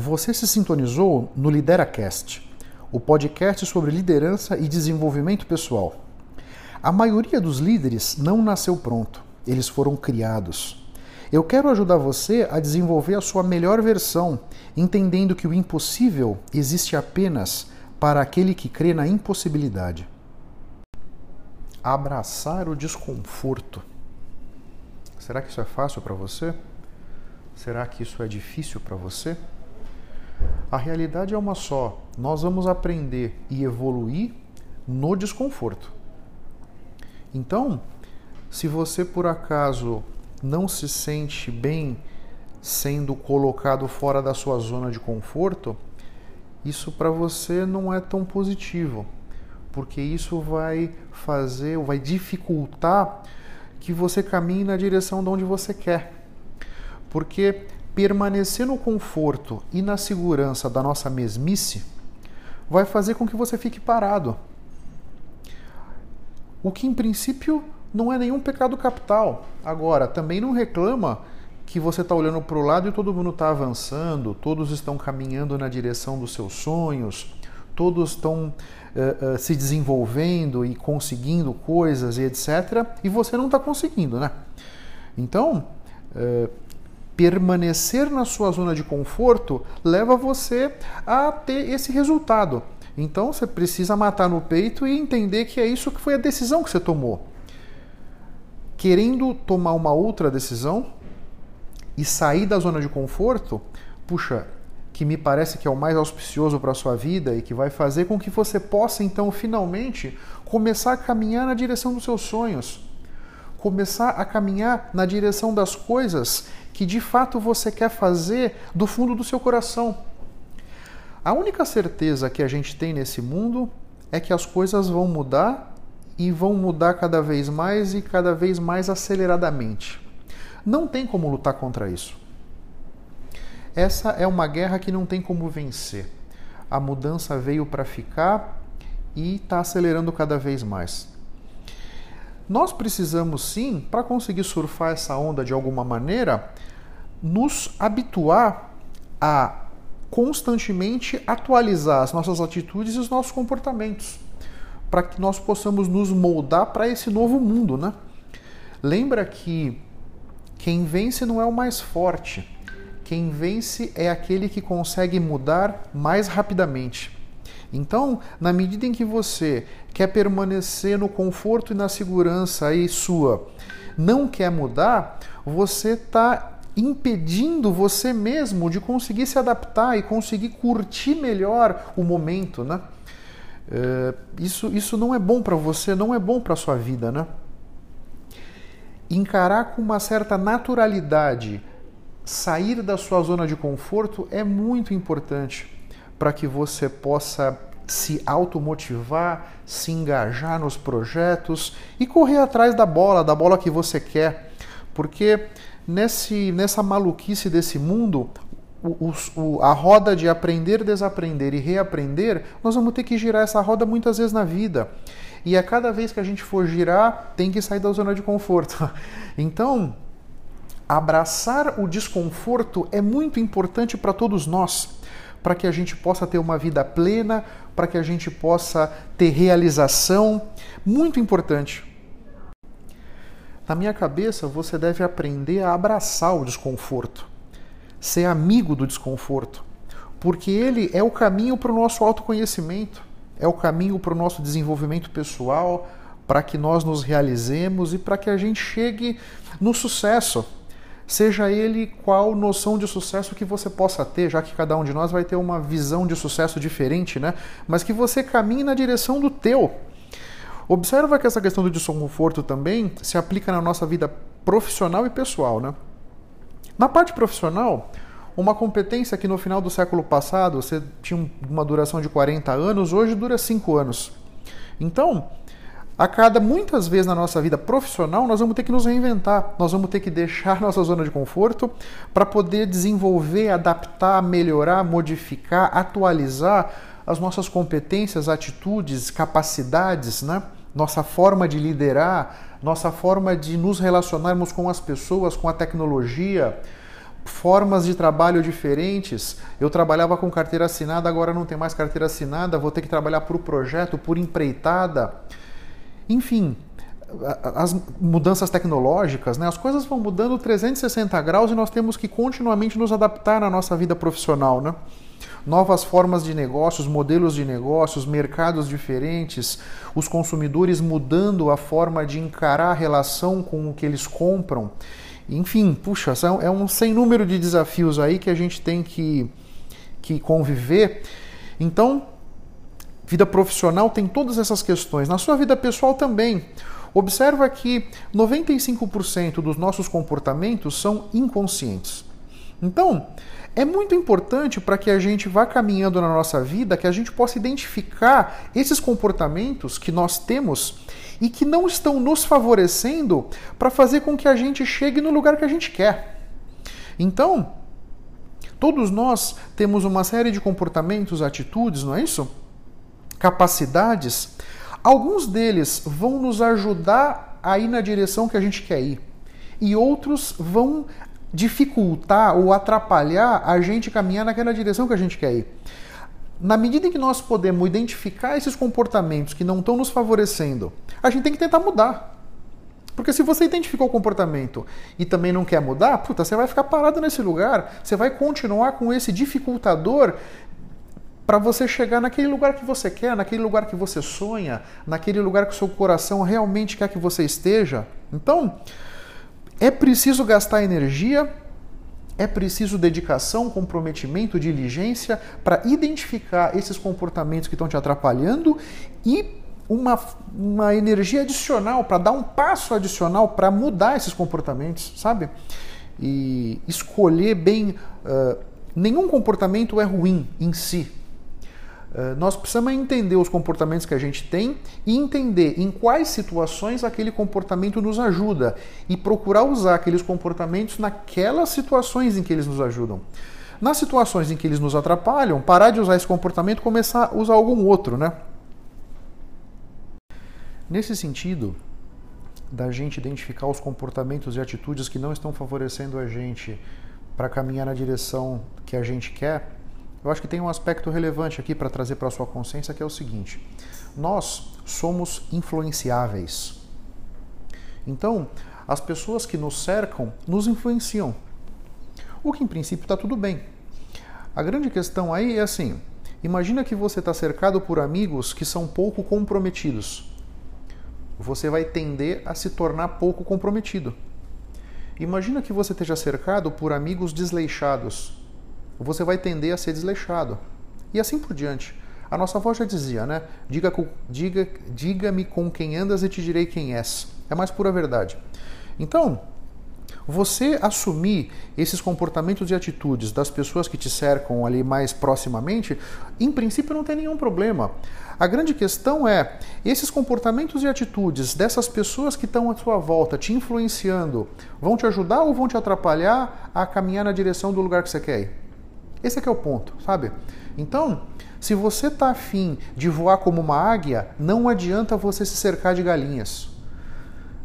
Você se sintonizou no LideraCast, o podcast sobre liderança e desenvolvimento pessoal. A maioria dos líderes não nasceu pronto, eles foram criados. Eu quero ajudar você a desenvolver a sua melhor versão, entendendo que o impossível existe apenas para aquele que crê na impossibilidade. Abraçar o desconforto. Será que isso é fácil para você? Será que isso é difícil para você? A realidade é uma só. Nós vamos aprender e evoluir no desconforto. Então, se você por acaso não se sente bem sendo colocado fora da sua zona de conforto, isso para você não é tão positivo, porque isso vai fazer, vai dificultar que você caminhe na direção de onde você quer. Porque permanecer no conforto e na segurança da nossa mesmice vai fazer com que você fique parado. O que em princípio não é nenhum pecado capital. Agora, também não reclama que você está olhando para o lado e todo mundo está avançando, todos estão caminhando na direção dos seus sonhos, todos estão uh, uh, se desenvolvendo e conseguindo coisas e etc. E você não está conseguindo, né? Então, uh, permanecer na sua zona de conforto leva você a ter esse resultado. Então você precisa matar no peito e entender que é isso que foi a decisão que você tomou. Querendo tomar uma outra decisão e sair da zona de conforto, puxa, que me parece que é o mais auspicioso para a sua vida e que vai fazer com que você possa então finalmente começar a caminhar na direção dos seus sonhos, começar a caminhar na direção das coisas que de fato você quer fazer do fundo do seu coração. A única certeza que a gente tem nesse mundo é que as coisas vão mudar e vão mudar cada vez mais e cada vez mais aceleradamente. Não tem como lutar contra isso. Essa é uma guerra que não tem como vencer. A mudança veio para ficar e está acelerando cada vez mais. Nós precisamos sim, para conseguir surfar essa onda de alguma maneira, nos habituar a constantemente atualizar as nossas atitudes e os nossos comportamentos, para que nós possamos nos moldar para esse novo mundo, né? Lembra que quem vence não é o mais forte. Quem vence é aquele que consegue mudar mais rapidamente. Então, na medida em que você quer permanecer no conforto e na segurança aí sua, não quer mudar, você está impedindo você mesmo de conseguir se adaptar e conseguir curtir melhor o momento, né? É, isso, isso não é bom para você, não é bom para sua vida, né? Encarar com uma certa naturalidade, sair da sua zona de conforto é muito importante para que você possa se automotivar, se engajar nos projetos e correr atrás da bola, da bola que você quer. Porque nesse, nessa maluquice desse mundo, o, o, a roda de aprender, desaprender e reaprender, nós vamos ter que girar essa roda muitas vezes na vida. E a cada vez que a gente for girar, tem que sair da zona de conforto. Então, abraçar o desconforto é muito importante para todos nós, para que a gente possa ter uma vida plena, para que a gente possa ter realização. Muito importante. Na minha cabeça, você deve aprender a abraçar o desconforto, ser amigo do desconforto, porque ele é o caminho para o nosso autoconhecimento, é o caminho para o nosso desenvolvimento pessoal, para que nós nos realizemos e para que a gente chegue no sucesso. Seja ele qual noção de sucesso que você possa ter, já que cada um de nós vai ter uma visão de sucesso diferente, né? Mas que você caminhe na direção do teu, Observa que essa questão do desconforto também se aplica na nossa vida profissional e pessoal, né? Na parte profissional, uma competência que no final do século passado você tinha uma duração de 40 anos, hoje dura 5 anos. Então, a cada muitas vezes na nossa vida profissional, nós vamos ter que nos reinventar, nós vamos ter que deixar nossa zona de conforto para poder desenvolver, adaptar, melhorar, modificar, atualizar as nossas competências, atitudes, capacidades, né? nossa forma de liderar, nossa forma de nos relacionarmos com as pessoas, com a tecnologia, formas de trabalho diferentes. Eu trabalhava com carteira assinada, agora não tem mais carteira assinada, vou ter que trabalhar por projeto, por empreitada. Enfim, as mudanças tecnológicas, né? as coisas vão mudando 360 graus e nós temos que continuamente nos adaptar na nossa vida profissional. Né? Novas formas de negócios, modelos de negócios, mercados diferentes, os consumidores mudando a forma de encarar a relação com o que eles compram. Enfim, puxa, é um sem número de desafios aí que a gente tem que, que conviver. Então, vida profissional tem todas essas questões. Na sua vida pessoal também. Observa que 95% dos nossos comportamentos são inconscientes. Então, é muito importante para que a gente vá caminhando na nossa vida que a gente possa identificar esses comportamentos que nós temos e que não estão nos favorecendo para fazer com que a gente chegue no lugar que a gente quer. Então, todos nós temos uma série de comportamentos, atitudes, não é isso? Capacidades. Alguns deles vão nos ajudar a ir na direção que a gente quer ir, e outros vão dificultar ou atrapalhar a gente caminhar naquela direção que a gente quer ir. Na medida em que nós podemos identificar esses comportamentos que não estão nos favorecendo, a gente tem que tentar mudar. Porque se você identificou o comportamento e também não quer mudar, puta, você vai ficar parado nesse lugar, você vai continuar com esse dificultador para você chegar naquele lugar que você quer, naquele lugar que você sonha, naquele lugar que o seu coração realmente quer que você esteja. Então, é preciso gastar energia é preciso dedicação, comprometimento, diligência para identificar esses comportamentos que estão te atrapalhando e uma, uma energia adicional para dar um passo adicional para mudar esses comportamentos, sabe? E escolher bem. Uh, nenhum comportamento é ruim em si, nós precisamos entender os comportamentos que a gente tem e entender em quais situações aquele comportamento nos ajuda e procurar usar aqueles comportamentos naquelas situações em que eles nos ajudam. Nas situações em que eles nos atrapalham, parar de usar esse comportamento e começar a usar algum outro, né? Nesse sentido, da gente identificar os comportamentos e atitudes que não estão favorecendo a gente para caminhar na direção que a gente quer, eu acho que tem um aspecto relevante aqui para trazer para a sua consciência que é o seguinte: nós somos influenciáveis. Então, as pessoas que nos cercam nos influenciam. O que em princípio está tudo bem. A grande questão aí é assim: imagina que você está cercado por amigos que são pouco comprometidos. Você vai tender a se tornar pouco comprometido. Imagina que você esteja cercado por amigos desleixados você vai tender a ser desleixado. E assim por diante. A nossa avó já dizia, né? Diga-me diga, diga com quem andas e te direi quem és. É mais pura verdade. Então, você assumir esses comportamentos e atitudes das pessoas que te cercam ali mais proximamente, em princípio não tem nenhum problema. A grande questão é esses comportamentos e atitudes dessas pessoas que estão à sua volta te influenciando, vão te ajudar ou vão te atrapalhar a caminhar na direção do lugar que você quer ir? Esse é que é o ponto, sabe? Então, se você está afim de voar como uma águia, não adianta você se cercar de galinhas.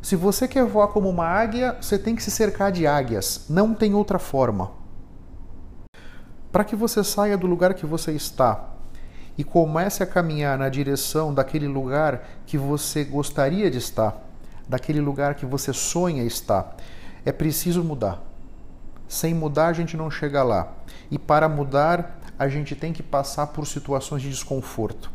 Se você quer voar como uma águia, você tem que se cercar de águias. Não tem outra forma. Para que você saia do lugar que você está e comece a caminhar na direção daquele lugar que você gostaria de estar, daquele lugar que você sonha estar, é preciso mudar. Sem mudar, a gente não chega lá. E para mudar, a gente tem que passar por situações de desconforto.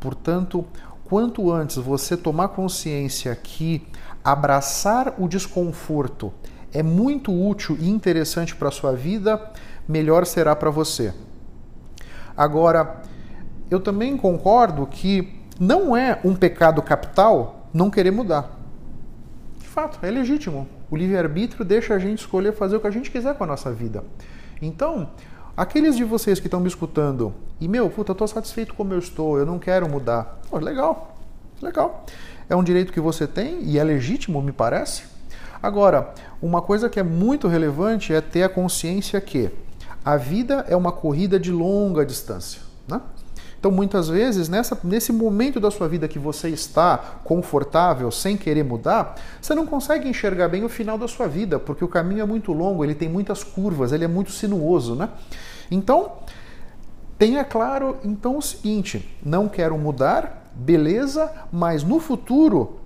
Portanto, quanto antes você tomar consciência que abraçar o desconforto é muito útil e interessante para a sua vida, melhor será para você. Agora, eu também concordo que não é um pecado capital não querer mudar. De fato, é legítimo. O livre-arbítrio deixa a gente escolher fazer o que a gente quiser com a nossa vida. Então, aqueles de vocês que estão me escutando e, meu, puta, eu tô satisfeito como eu estou, eu não quero mudar. Pô, legal, legal. É um direito que você tem e é legítimo, me parece. Agora, uma coisa que é muito relevante é ter a consciência que a vida é uma corrida de longa distância. Né? Então, muitas vezes, nessa, nesse momento da sua vida que você está confortável, sem querer mudar, você não consegue enxergar bem o final da sua vida, porque o caminho é muito longo, ele tem muitas curvas, ele é muito sinuoso, né? Então, tenha claro então o seguinte: não quero mudar, beleza, mas no futuro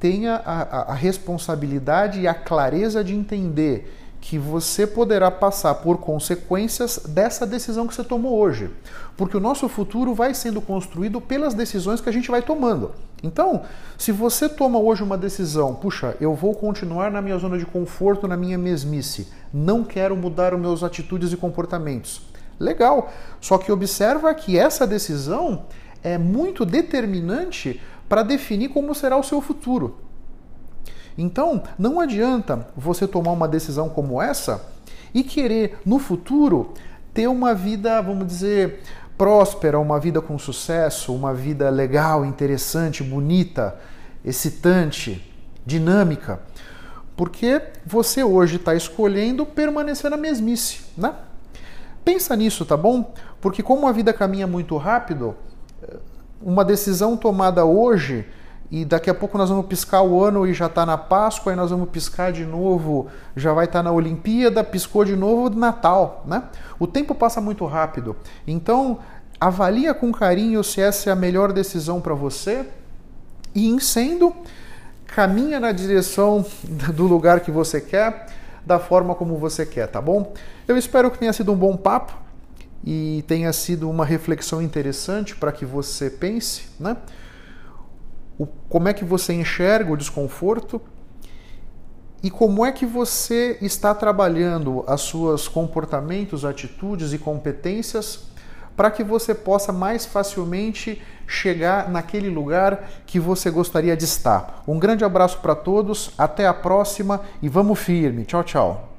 tenha a, a, responsabilidade e a clareza de entender que você poderá passar por consequências dessa decisão que você tomou hoje. Porque o nosso futuro vai sendo construído pelas decisões que a gente vai tomando. Então, se você toma hoje uma decisão, puxa, eu vou continuar na minha zona de conforto, na minha mesmice, não quero mudar os meus atitudes e comportamentos. Legal. Só que observa que essa decisão é muito determinante para definir como será o seu futuro. Então, não adianta você tomar uma decisão como essa e querer no futuro ter uma vida, vamos dizer, próspera, uma vida com sucesso, uma vida legal, interessante, bonita, excitante, dinâmica, porque você hoje está escolhendo permanecer na mesmice, né? Pensa nisso, tá bom? Porque como a vida caminha muito rápido, uma decisão tomada hoje e daqui a pouco nós vamos piscar o ano e já está na Páscoa, e nós vamos piscar de novo, já vai estar tá na Olimpíada, piscou de novo Natal, né? O tempo passa muito rápido. Então, avalia com carinho se essa é a melhor decisão para você e em sendo, caminha na direção do lugar que você quer, da forma como você quer, tá bom? Eu espero que tenha sido um bom papo e tenha sido uma reflexão interessante para que você pense, né? O, como é que você enxerga o desconforto e como é que você está trabalhando as suas comportamentos, atitudes e competências para que você possa mais facilmente chegar naquele lugar que você gostaria de estar. Um grande abraço para todos, até a próxima e vamos firme. Tchau, tchau.